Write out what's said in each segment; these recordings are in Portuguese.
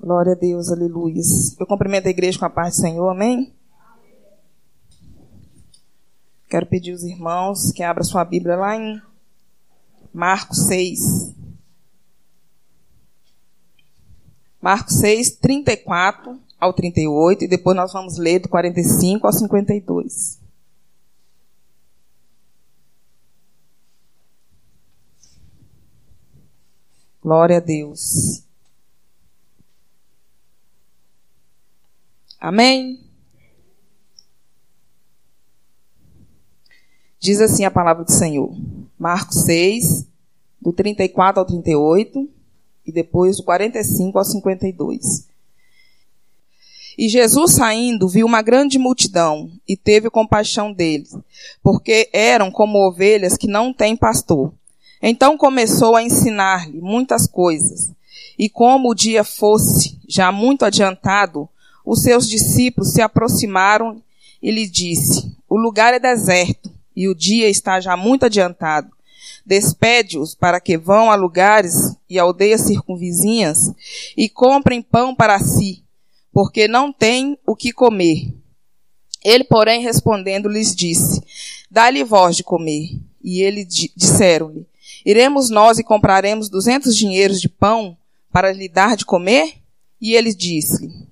Glória a Deus, aleluia. Eu cumprimento a igreja com a paz do Senhor, amém? Quero pedir aos irmãos que abram sua Bíblia lá em Marcos 6. Marcos 6, 34 ao 38, e depois nós vamos ler do 45 ao 52. Glória a Deus. Amém? Diz assim a palavra do Senhor. Marcos 6, do 34 ao 38, e depois do 45 ao 52. E Jesus saindo viu uma grande multidão e teve compaixão deles, porque eram como ovelhas que não têm pastor. Então começou a ensinar-lhe muitas coisas. E como o dia fosse já muito adiantado, os seus discípulos se aproximaram e lhe disse: O lugar é deserto e o dia está já muito adiantado. Despede-os para que vão a lugares e aldeias circunvizinhas e comprem pão para si, porque não têm o que comer. Ele, porém, respondendo, lhes disse: Dá-lhe voz de comer. E eles disseram-lhe: Iremos nós e compraremos duzentos dinheiros de pão para lhe dar de comer? E ele disse-lhe: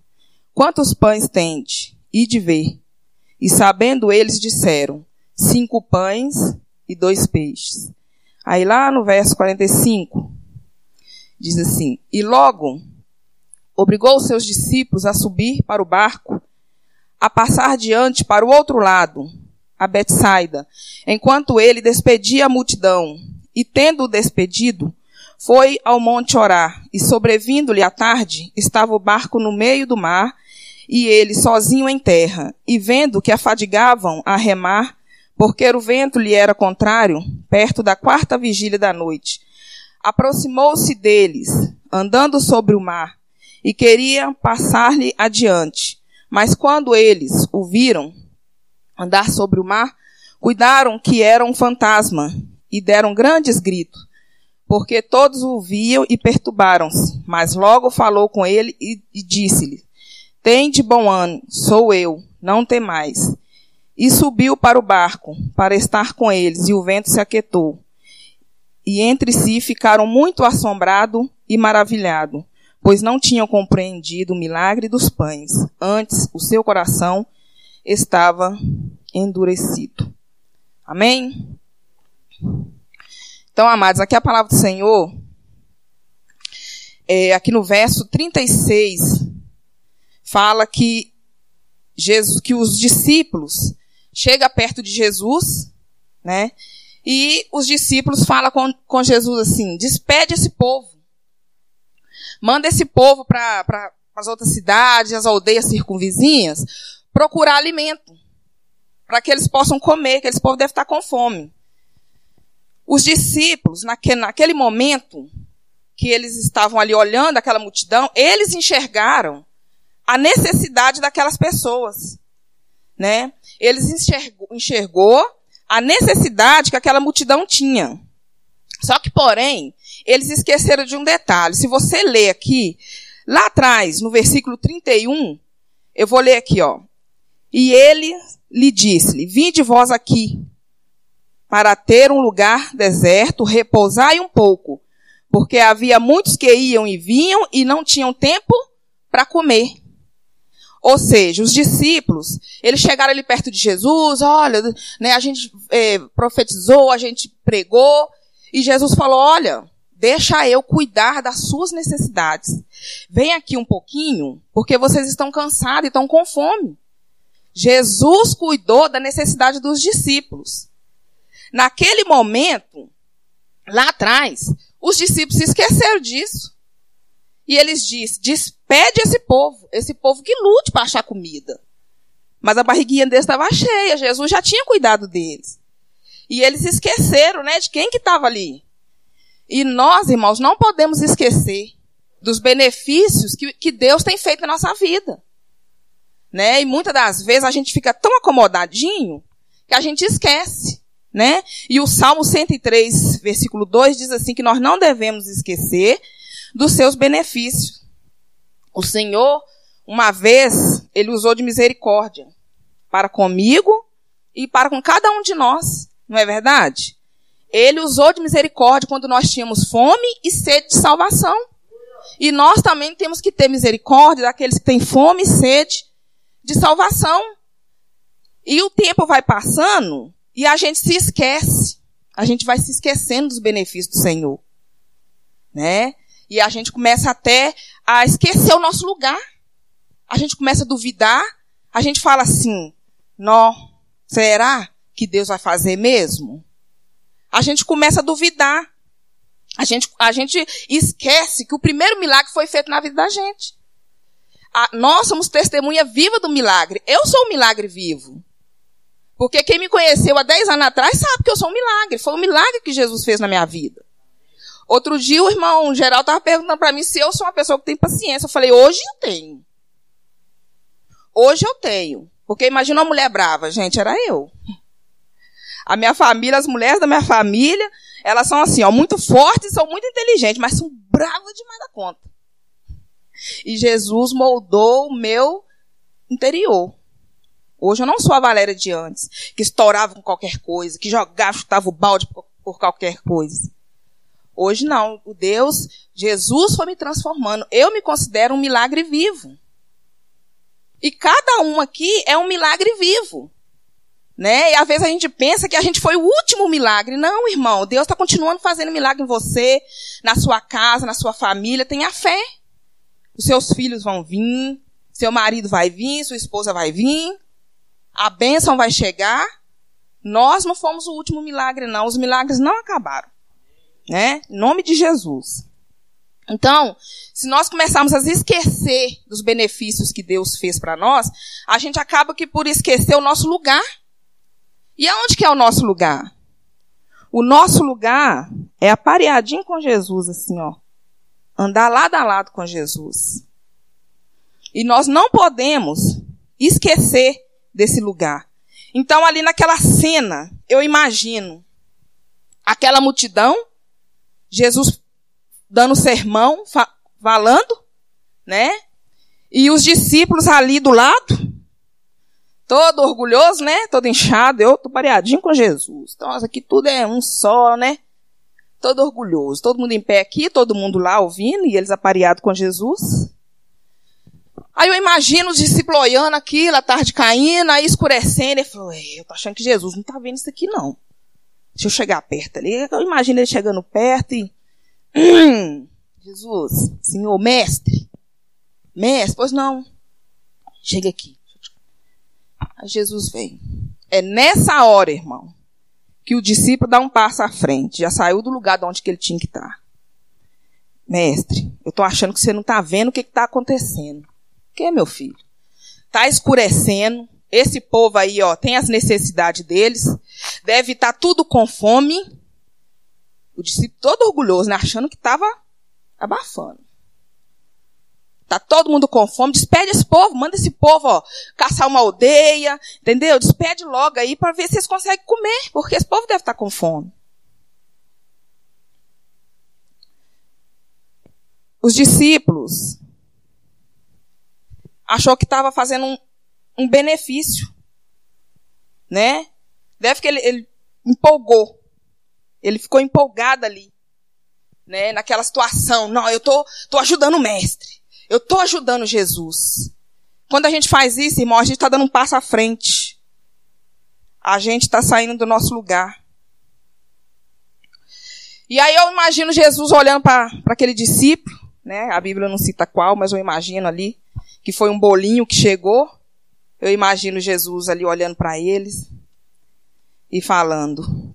Quantos pães tende? E de ver. E sabendo eles, disseram: Cinco pães e dois peixes. Aí lá no verso 45, diz assim: E logo obrigou os seus discípulos a subir para o barco, a passar diante para o outro lado, a Betsaida, enquanto ele despedia a multidão e tendo-o despedido, foi ao monte orar, e sobrevindo-lhe a tarde, estava o barco no meio do mar, e ele sozinho em terra, e vendo que afadigavam a remar, porque o vento lhe era contrário, perto da quarta vigília da noite, aproximou-se deles, andando sobre o mar, e queria passar-lhe adiante. Mas quando eles o viram andar sobre o mar, cuidaram que era um fantasma, e deram grandes gritos, porque todos o viam e perturbaram-se. Mas logo falou com ele e, e disse-lhe: Tem de bom ano, sou eu, não tem mais. E subiu para o barco, para estar com eles, e o vento se aquietou. E entre si ficaram muito assombrados e maravilhados, pois não tinham compreendido o milagre dos pães. Antes, o seu coração estava endurecido. Amém? Então, amados, aqui a palavra do Senhor, é, aqui no verso 36, fala que, Jesus, que os discípulos chegam perto de Jesus, né? E os discípulos falam com, com Jesus assim: despede esse povo. Manda esse povo para as outras cidades, as aldeias circunvizinhas, procurar alimento. Para que eles possam comer, que esse povo deve estar com fome. Os discípulos, naquele, naquele momento que eles estavam ali olhando aquela multidão, eles enxergaram a necessidade daquelas pessoas, né? Eles enxergou, enxergou a necessidade que aquela multidão tinha. Só que, porém, eles esqueceram de um detalhe. Se você ler aqui, lá atrás, no versículo 31, eu vou ler aqui, ó. E ele lhe disse-lhe, vinde vós aqui, para ter um lugar deserto, repousai um pouco, porque havia muitos que iam e vinham e não tinham tempo para comer. Ou seja, os discípulos, eles chegaram ali perto de Jesus, olha, né, a gente é, profetizou, a gente pregou, e Jesus falou, olha, deixa eu cuidar das suas necessidades. Vem aqui um pouquinho, porque vocês estão cansados e estão com fome. Jesus cuidou da necessidade dos discípulos. Naquele momento, lá atrás, os discípulos se esqueceram disso. E eles disseram, despede esse povo, esse povo que lute para achar comida. Mas a barriguinha deles estava cheia, Jesus já tinha cuidado deles. E eles esqueceram, né, de quem que estava ali. E nós, irmãos, não podemos esquecer dos benefícios que, que Deus tem feito na nossa vida. Né? E muitas das vezes a gente fica tão acomodadinho que a gente esquece né? E o Salmo 103, versículo 2 diz assim que nós não devemos esquecer dos seus benefícios. O Senhor, uma vez, ele usou de misericórdia para comigo e para com cada um de nós, não é verdade? Ele usou de misericórdia quando nós tínhamos fome e sede de salvação. E nós também temos que ter misericórdia daqueles que têm fome e sede de salvação. E o tempo vai passando e a gente se esquece. A gente vai se esquecendo dos benefícios do Senhor. Né? E a gente começa até a esquecer o nosso lugar. A gente começa a duvidar. A gente fala assim, não, será que Deus vai fazer mesmo? A gente começa a duvidar. A gente, a gente esquece que o primeiro milagre foi feito na vida da gente. A, nós somos testemunha viva do milagre. Eu sou um milagre vivo. Porque quem me conheceu há 10 anos atrás sabe que eu sou um milagre. Foi um milagre que Jesus fez na minha vida. Outro dia o irmão geral estava perguntando para mim se eu sou uma pessoa que tem paciência. Eu falei, hoje eu tenho. Hoje eu tenho. Porque imagina uma mulher brava. Gente, era eu. A minha família, as mulheres da minha família, elas são assim, ó, muito fortes, são muito inteligentes, mas são bravas demais da conta. E Jesus moldou o meu interior. Hoje eu não sou a Valéria de antes, que estourava com qualquer coisa, que jogava, chutava o balde por, qualquer coisa. Hoje não. O Deus, Jesus foi me transformando. Eu me considero um milagre vivo. E cada um aqui é um milagre vivo. Né? E às vezes a gente pensa que a gente foi o último milagre. Não, irmão. Deus está continuando fazendo milagre em você, na sua casa, na sua família. Tenha fé. Os seus filhos vão vir, seu marido vai vir, sua esposa vai vir, a bênção vai chegar. Nós não fomos o último milagre, não. Os milagres não acabaram. Né? Em nome de Jesus. Então, se nós começarmos a esquecer dos benefícios que Deus fez para nós, a gente acaba que por esquecer o nosso lugar. E aonde que é o nosso lugar? O nosso lugar é apareadinho com Jesus, assim, ó. Andar lado a lado com Jesus. E nós não podemos esquecer desse lugar. Então, ali naquela cena, eu imagino aquela multidão, Jesus dando sermão, falando, né? E os discípulos ali do lado, todo orgulhoso, né? Todo inchado, eu tô pareadinho com Jesus. Então, aqui tudo é um só, né? Todo orgulhoso. Todo mundo em pé aqui, todo mundo lá ouvindo, e eles apareados com Jesus. Aí eu imagino os discípulos olhando aquilo, a tarde caindo, aí escurecendo, e falou, eu tô achando que Jesus não tá vendo isso aqui não. Deixa eu chegar perto ali. Eu imagino ele chegando perto e Hum, Jesus, Senhor, mestre, mestre, pois não. Chega aqui. Aí Jesus vem. É nessa hora, irmão, que o discípulo dá um passo à frente. Já saiu do lugar de onde que ele tinha que estar. Mestre, eu estou achando que você não está vendo o que está acontecendo. O que, meu filho? Está escurecendo. Esse povo aí, ó, tem as necessidades deles. Deve estar tá tudo com fome. O discípulo todo orgulhoso, né? Achando que estava abafando. Tá todo mundo com fome. Despede esse povo, manda esse povo, ó, caçar uma aldeia, entendeu? Despede logo aí para ver se eles conseguem comer, porque esse povo deve estar tá com fome. Os discípulos achou que estava fazendo um, um, benefício, né? Deve que ele, ele empolgou. Ele ficou empolgado ali, né, naquela situação. Não, eu tô, tô ajudando o mestre. Eu tô ajudando Jesus. Quando a gente faz isso, irmão, a gente está dando um passo à frente. A gente está saindo do nosso lugar. E aí eu imagino Jesus olhando para aquele discípulo, né? A Bíblia não cita qual, mas eu imagino ali que foi um bolinho que chegou. Eu imagino Jesus ali olhando para eles e falando: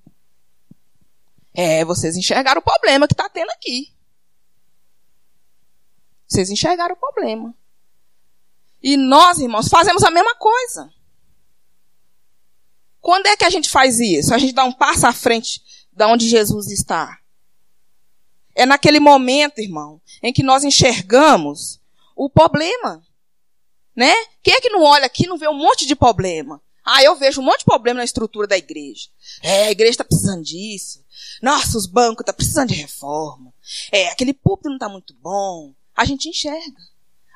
é, vocês enxergaram o problema que está tendo aqui. Vocês enxergaram o problema. E nós, irmãos, fazemos a mesma coisa. Quando é que a gente faz isso? A gente dá um passo à frente da onde Jesus está. É naquele momento, irmão, em que nós enxergamos o problema. Né? Quem é que não olha aqui e não vê um monte de problema? Ah, eu vejo um monte de problema na estrutura da igreja. É, a igreja está precisando disso. Nossa, os bancos estão tá precisando de reforma. É, aquele púlpito não está muito bom. A gente enxerga.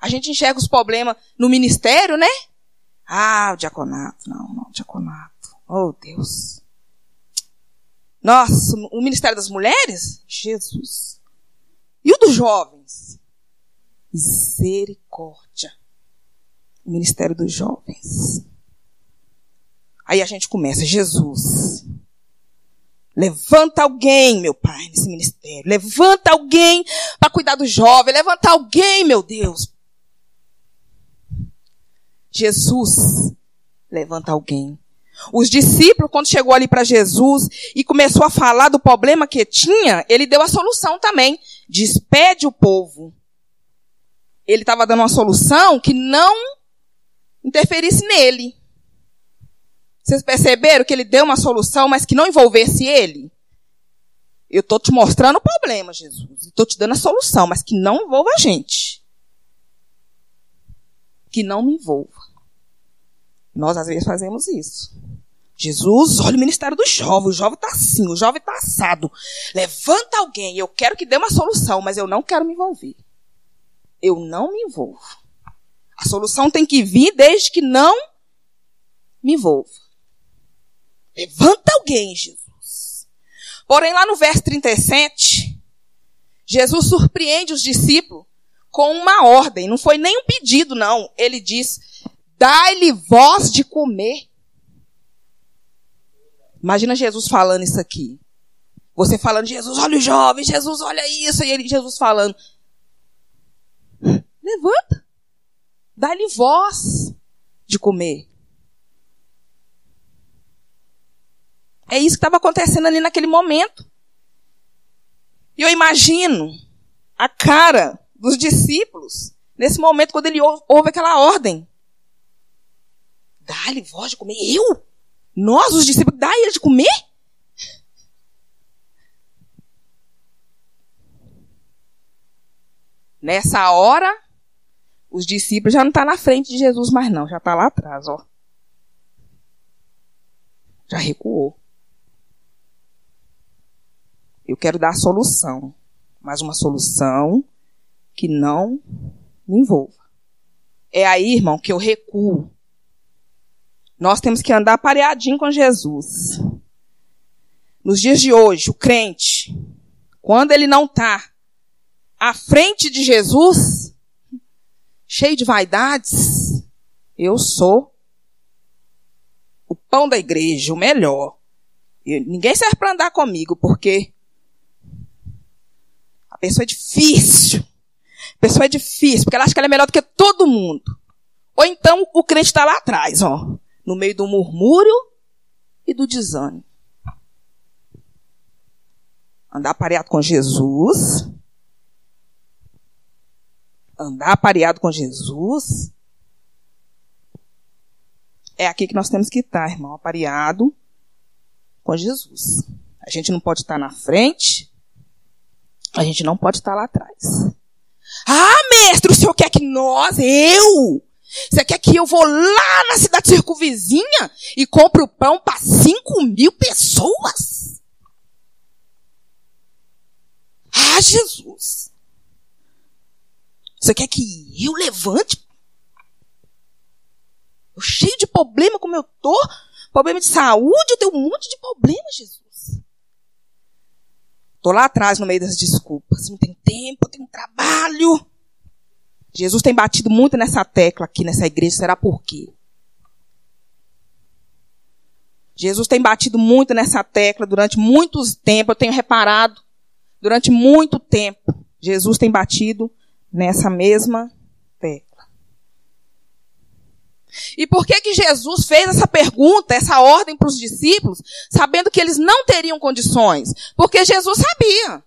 A gente enxerga os problemas no ministério, né? Ah, o diaconato. Não, não, o diaconato. Oh, Deus. Nossa, o ministério das mulheres? Jesus. E o dos jovens? Misericórdia. O ministério dos jovens. Aí a gente começa, Jesus. Levanta alguém, meu Pai, nesse ministério. Levanta alguém para cuidar do jovem. Levanta alguém, meu Deus. Jesus levanta alguém. Os discípulos, quando chegou ali para Jesus e começou a falar do problema que tinha, ele deu a solução também. Despede o povo. Ele estava dando uma solução que não interferisse nele. Vocês perceberam que ele deu uma solução, mas que não envolvesse ele? Eu estou te mostrando o problema, Jesus. Estou te dando a solução, mas que não envolva a gente. Que não me envolva. Nós, às vezes, fazemos isso. Jesus, olha o ministério do jovem. O jovem está assim, o jovem está assado. Levanta alguém. Eu quero que dê uma solução, mas eu não quero me envolver. Eu não me envolvo. A solução tem que vir desde que não me envolva. Levanta alguém, Jesus. Porém, lá no verso 37, Jesus surpreende os discípulos com uma ordem. Não foi nem um pedido, não. Ele diz: dai-lhe voz de comer. Imagina Jesus falando isso aqui. Você falando, Jesus, olha o jovem, Jesus, olha isso. E ele, Jesus falando, levanta. Dá-lhe voz de comer. É isso que estava acontecendo ali naquele momento. E eu imagino a cara dos discípulos nesse momento quando ele ouve aquela ordem. Dá-lhe voz de comer. Eu? Nós, os discípulos, dá ele de comer? Nessa hora, os discípulos já não estão tá na frente de Jesus mais não, já está lá atrás, ó. Já recuou. Eu quero dar a solução, mas uma solução que não me envolva. É aí, irmão, que eu recuo. Nós temos que andar pareadinho com Jesus. Nos dias de hoje, o crente, quando ele não está à frente de Jesus, cheio de vaidades, eu sou o pão da igreja, o melhor. Ninguém serve para andar comigo, porque a pessoa é difícil. A pessoa é difícil, porque ela acha que ela é melhor do que todo mundo. Ou então o crente está lá atrás, ó, no meio do murmúrio e do desânimo. Andar pareado com Jesus. Andar pareado com Jesus. É aqui que nós temos que estar, irmão, apareado com Jesus. A gente não pode estar na frente, a gente não pode estar lá atrás. Ah, mestre, o senhor quer que nós, eu, você quer que eu vou lá na cidade circunvizinha e compre o pão para 5 mil pessoas? Ah, Jesus. Você quer que eu levante? Eu cheio de problema como eu tô, problema de saúde, eu tenho um monte de problema, Jesus. Estou lá atrás no meio das desculpas. Não tem tempo, tenho trabalho. Jesus tem batido muito nessa tecla aqui nessa igreja. Será por quê? Jesus tem batido muito nessa tecla durante muitos tempos. Eu tenho reparado. Durante muito tempo. Jesus tem batido nessa mesma e por que que Jesus fez essa pergunta, essa ordem para os discípulos, sabendo que eles não teriam condições? Porque Jesus sabia.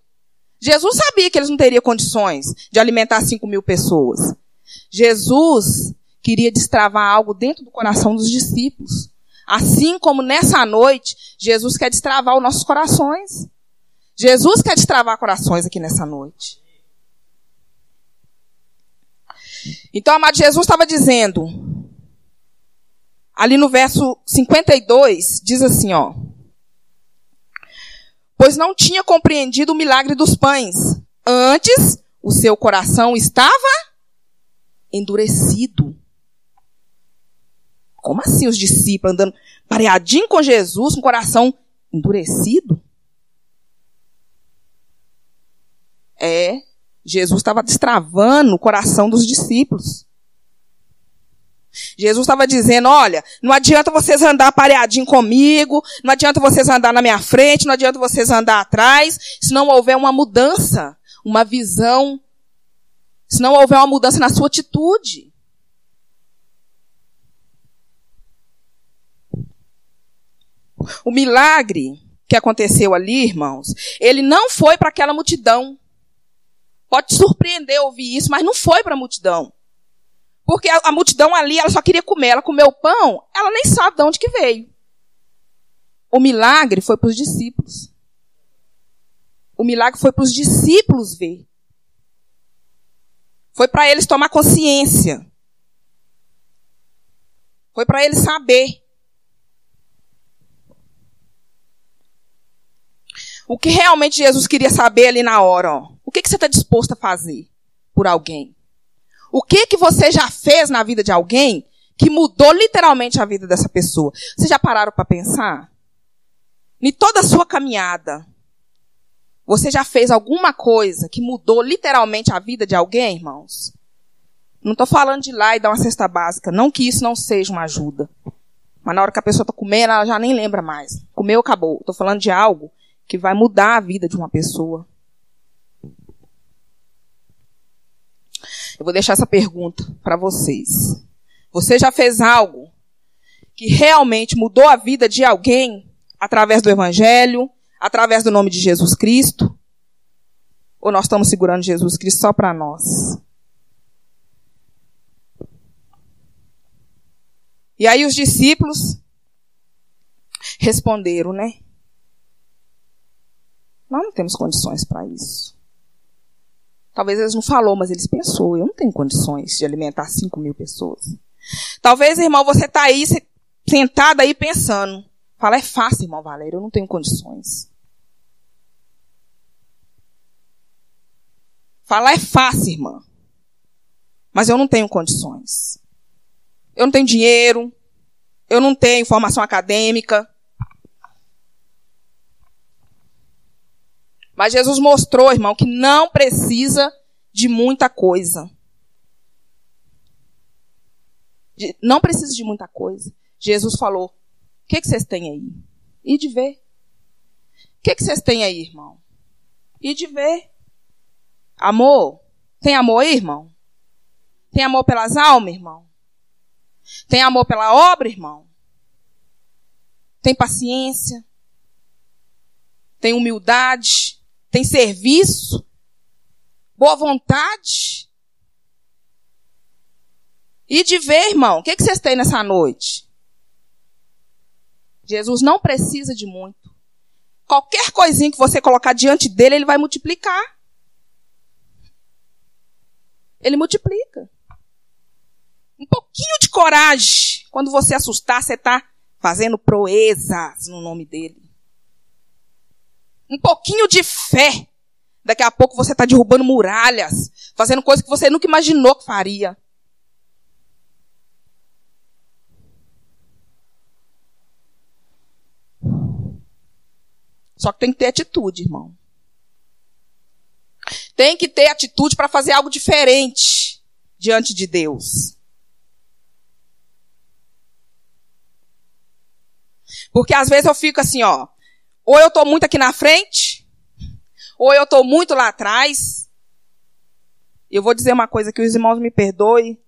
Jesus sabia que eles não teriam condições de alimentar 5 mil pessoas. Jesus queria destravar algo dentro do coração dos discípulos. Assim como nessa noite, Jesus quer destravar os nossos corações. Jesus quer destravar corações aqui nessa noite. Então, amado Jesus estava dizendo, ali no verso 52, diz assim, ó. Pois não tinha compreendido o milagre dos pães. Antes, o seu coração estava endurecido. Como assim os discípulos andando pareadinho com Jesus, com o coração endurecido? É, Jesus estava destravando o coração dos discípulos. Jesus estava dizendo: olha, não adianta vocês andar pareadinho comigo, não adianta vocês andar na minha frente, não adianta vocês andar atrás, se não houver uma mudança, uma visão, se não houver uma mudança na sua atitude. O milagre que aconteceu ali, irmãos, ele não foi para aquela multidão. Pode surpreender ouvir isso, mas não foi para a multidão. Porque a, a, multidão ali, ela só queria comer. Ela comeu o pão, ela nem sabe de onde que veio. O milagre foi para os discípulos. O milagre foi para os discípulos ver. Foi para eles tomar consciência. Foi para eles saber. O que realmente Jesus queria saber ali na hora, ó. O que, que você está disposto a fazer por alguém? O que que você já fez na vida de alguém que mudou literalmente a vida dessa pessoa? Vocês já pararam para pensar? Em toda a sua caminhada, você já fez alguma coisa que mudou literalmente a vida de alguém, irmãos? Não estou falando de ir lá e dar uma cesta básica. Não que isso não seja uma ajuda. Mas na hora que a pessoa está comendo, ela já nem lembra mais. Comeu, acabou. Estou falando de algo que vai mudar a vida de uma pessoa. Eu vou deixar essa pergunta para vocês. Você já fez algo que realmente mudou a vida de alguém através do Evangelho, através do nome de Jesus Cristo? Ou nós estamos segurando Jesus Cristo só para nós? E aí os discípulos responderam, né? Nós não temos condições para isso. Talvez eles não falou, mas eles pensou. Eu não tenho condições de alimentar 5 mil pessoas. Talvez, irmão, você está aí sentado aí pensando. Fala, é fácil, irmão Valério, eu não tenho condições. Falar é fácil, irmã. Mas eu não tenho condições. Eu não tenho dinheiro. Eu não tenho formação acadêmica. Mas Jesus mostrou, irmão, que não precisa de muita coisa. Não precisa de muita coisa. Jesus falou: O que, que vocês têm aí? E de ver. O que, que vocês têm aí, irmão? E de ver. Amor? Tem amor aí, irmão? Tem amor pelas almas, irmão? Tem amor pela obra, irmão? Tem paciência? Tem humildade? Tem serviço? Boa vontade? E de ver, irmão, o que, que vocês têm nessa noite? Jesus não precisa de muito. Qualquer coisinha que você colocar diante dele, ele vai multiplicar. Ele multiplica. Um pouquinho de coragem. Quando você assustar, você está fazendo proezas no nome dele um pouquinho de fé, daqui a pouco você está derrubando muralhas, fazendo coisas que você nunca imaginou que faria. Só que tem que ter atitude, irmão. Tem que ter atitude para fazer algo diferente diante de Deus. Porque às vezes eu fico assim, ó, ou eu estou muito aqui na frente, ou eu estou muito lá atrás. Eu vou dizer uma coisa que os irmãos me perdoem,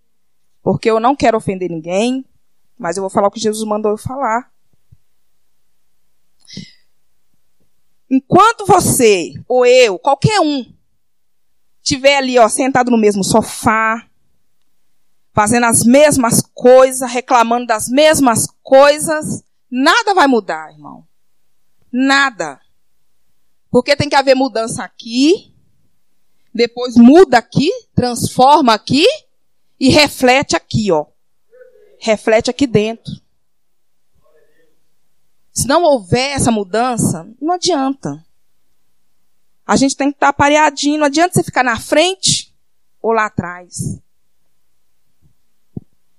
porque eu não quero ofender ninguém, mas eu vou falar o que Jesus mandou eu falar. Enquanto você, ou eu, qualquer um, tiver ali, ó, sentado no mesmo sofá, fazendo as mesmas coisas, reclamando das mesmas coisas, nada vai mudar, irmão. Nada. Porque tem que haver mudança aqui, depois muda aqui, transforma aqui e reflete aqui, ó. Reflete aqui dentro. Se não houver essa mudança, não adianta. A gente tem que estar pareadinho, não adianta você ficar na frente ou lá atrás.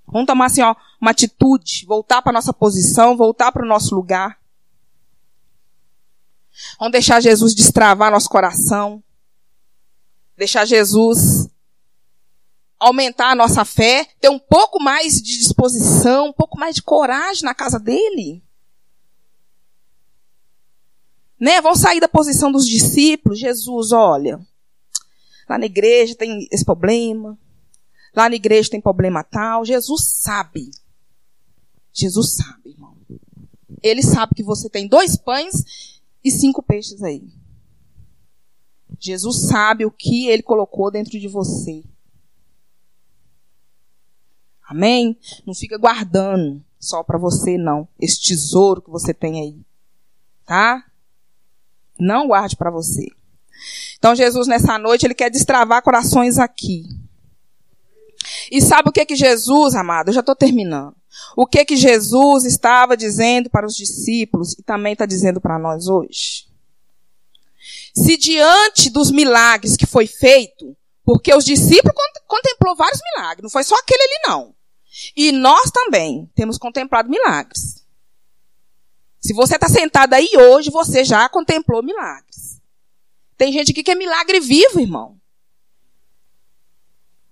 Vamos tomar assim, ó, uma atitude, voltar para nossa posição, voltar para o nosso lugar. Vamos deixar Jesus destravar nosso coração. Deixar Jesus aumentar a nossa fé, ter um pouco mais de disposição, um pouco mais de coragem na casa dele. Né? Vão sair da posição dos discípulos. Jesus, olha, lá na igreja tem esse problema. Lá na igreja tem problema tal. Jesus sabe. Jesus sabe, irmão. Ele sabe que você tem dois pães e cinco peixes aí. Jesus sabe o que ele colocou dentro de você. Amém? Não fica guardando só para você, não. Esse tesouro que você tem aí. Tá? Não guarde para você. Então Jesus nessa noite ele quer destravar corações aqui. E sabe o que que Jesus, amado? Eu já estou terminando. O que que Jesus estava dizendo para os discípulos e também está dizendo para nós hoje? Se diante dos milagres que foi feito, porque os discípulos contemplou vários milagres, não foi só aquele ali não. E nós também temos contemplado milagres. Se você está sentado aí hoje, você já contemplou milagres. Tem gente aqui que é milagre vivo, irmão.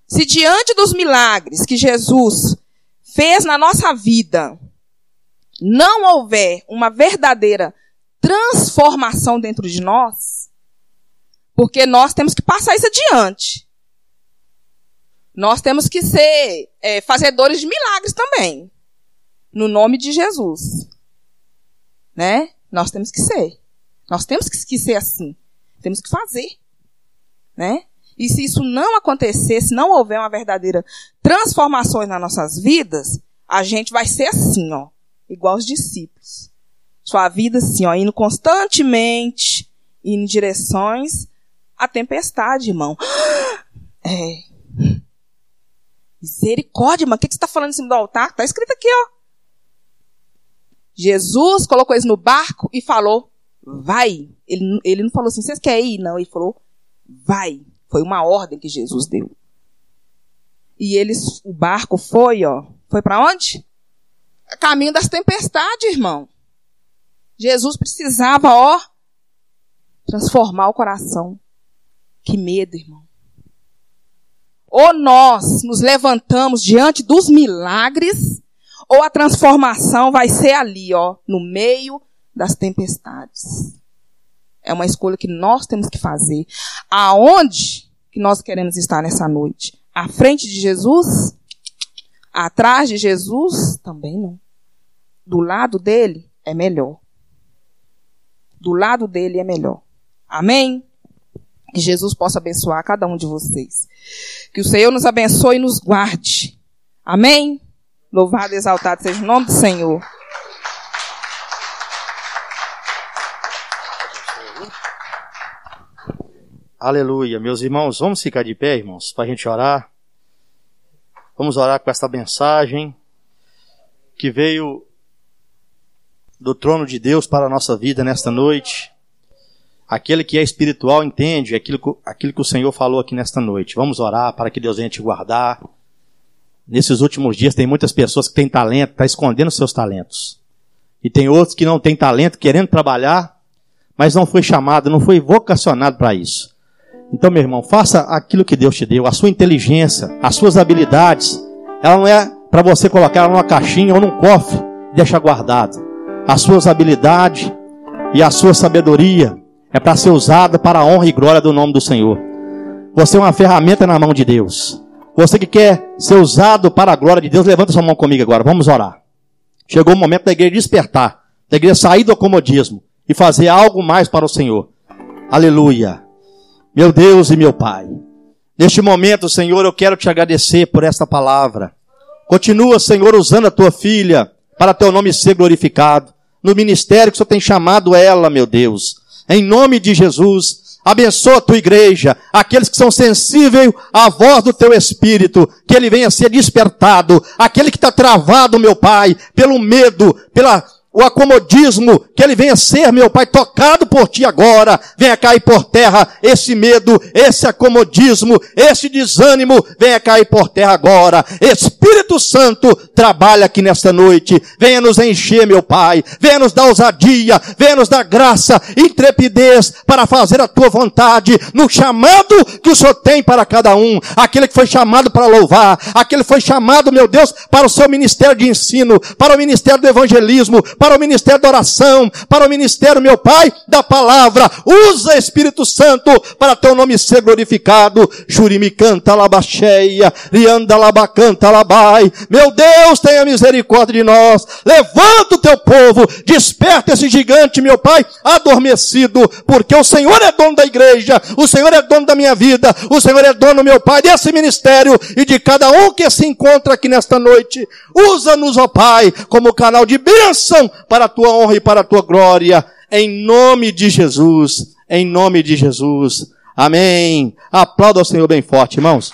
Se diante dos milagres que Jesus fez na nossa vida, não houver uma verdadeira transformação dentro de nós, porque nós temos que passar isso adiante. Nós temos que ser é, fazedores de milagres também. No nome de Jesus. Né? Nós temos que ser. Nós temos que ser assim. Temos que fazer. Né? E se isso não acontecer, se não houver uma verdadeira transformação nas nossas vidas, a gente vai ser assim, ó, igual os discípulos. Sua vida assim, ó, indo constantemente indo em direções à tempestade, irmão. É. Misericórdia, irmão. O que, você está falando em cima do altar? Está escrito aqui, ó. Jesus colocou eles no barco e falou, vai. Ele, ele não falou assim, vocês querem ir? Não, ele falou, vai. Foi uma ordem que Jesus deu. E eles, o barco foi, ó, foi para onde? Caminho das tempestades, irmão. Jesus precisava, ó, transformar o coração. Que medo, irmão. Ou nós nos levantamos diante dos milagres, ou a transformação vai ser ali, ó, no meio das tempestades. É uma escolha que nós temos que fazer. Aonde que nós queremos estar nessa noite? À frente de Jesus? Atrás de Jesus? Também não. Do lado dele é melhor. Do lado dele é melhor. Amém? Que Jesus possa abençoar cada um de vocês. Que o Senhor nos abençoe e nos guarde. Amém? Louvado e exaltado seja o nome do Senhor. Aleluia. Meus irmãos, vamos ficar de pé, irmãos, para a gente orar. Vamos orar com esta mensagem que veio do trono de Deus para a nossa vida nesta noite. Aquele que é espiritual entende aquilo, aquilo que o Senhor falou aqui nesta noite. Vamos orar para que Deus venha te guardar. Nesses últimos dias tem muitas pessoas que têm talento, estão tá escondendo seus talentos. E tem outros que não têm talento, querendo trabalhar, mas não foi chamado, não foi vocacionado para isso. Então, meu irmão, faça aquilo que Deus te deu, a sua inteligência, as suas habilidades. Ela não é para você colocar ela numa caixinha ou num cofre e deixar guardado. As suas habilidades e a sua sabedoria é para ser usada para a honra e glória do nome do Senhor. Você é uma ferramenta na mão de Deus. Você que quer ser usado para a glória de Deus, levanta sua mão comigo agora. Vamos orar. Chegou o momento da igreja despertar, da igreja sair do acomodismo e fazer algo mais para o Senhor. Aleluia. Meu Deus e meu Pai, neste momento, Senhor, eu quero te agradecer por esta palavra. Continua, Senhor, usando a tua filha para teu nome ser glorificado. No ministério que o Senhor tem chamado ela, meu Deus. Em nome de Jesus, abençoa a tua igreja, aqueles que são sensíveis à voz do teu Espírito, que ele venha ser despertado, aquele que está travado, meu Pai, pelo medo, pela o acomodismo, que ele venha ser, meu Pai, tocado por ti agora. Venha cair por terra esse medo, esse acomodismo, esse desânimo, venha cair por terra agora. Espírito Santo, trabalha aqui nesta noite. Venha nos encher, meu Pai. Venha nos dar ousadia, venha nos dar graça, intrepidez para fazer a tua vontade no chamado que o Senhor tem para cada um. Aquele que foi chamado para louvar, aquele que foi chamado, meu Deus, para o seu ministério de ensino, para o ministério do evangelismo, para o ministério da oração, para o ministério, meu Pai, da palavra. Usa Espírito Santo para teu nome ser glorificado. Jurimi canta labacheia, rianda labacanta labai. Meu Deus, tenha misericórdia de nós. Levanta o teu povo, desperta esse gigante, meu Pai, adormecido, porque o Senhor é dono da igreja, o Senhor é dono da minha vida, o Senhor é dono, meu Pai, desse ministério e de cada um que se encontra aqui nesta noite. Usa-nos, ó Pai, como canal de bênção para a tua honra e para a tua glória, em nome de Jesus, em nome de Jesus. Amém. Aplauda ao Senhor bem forte, irmãos.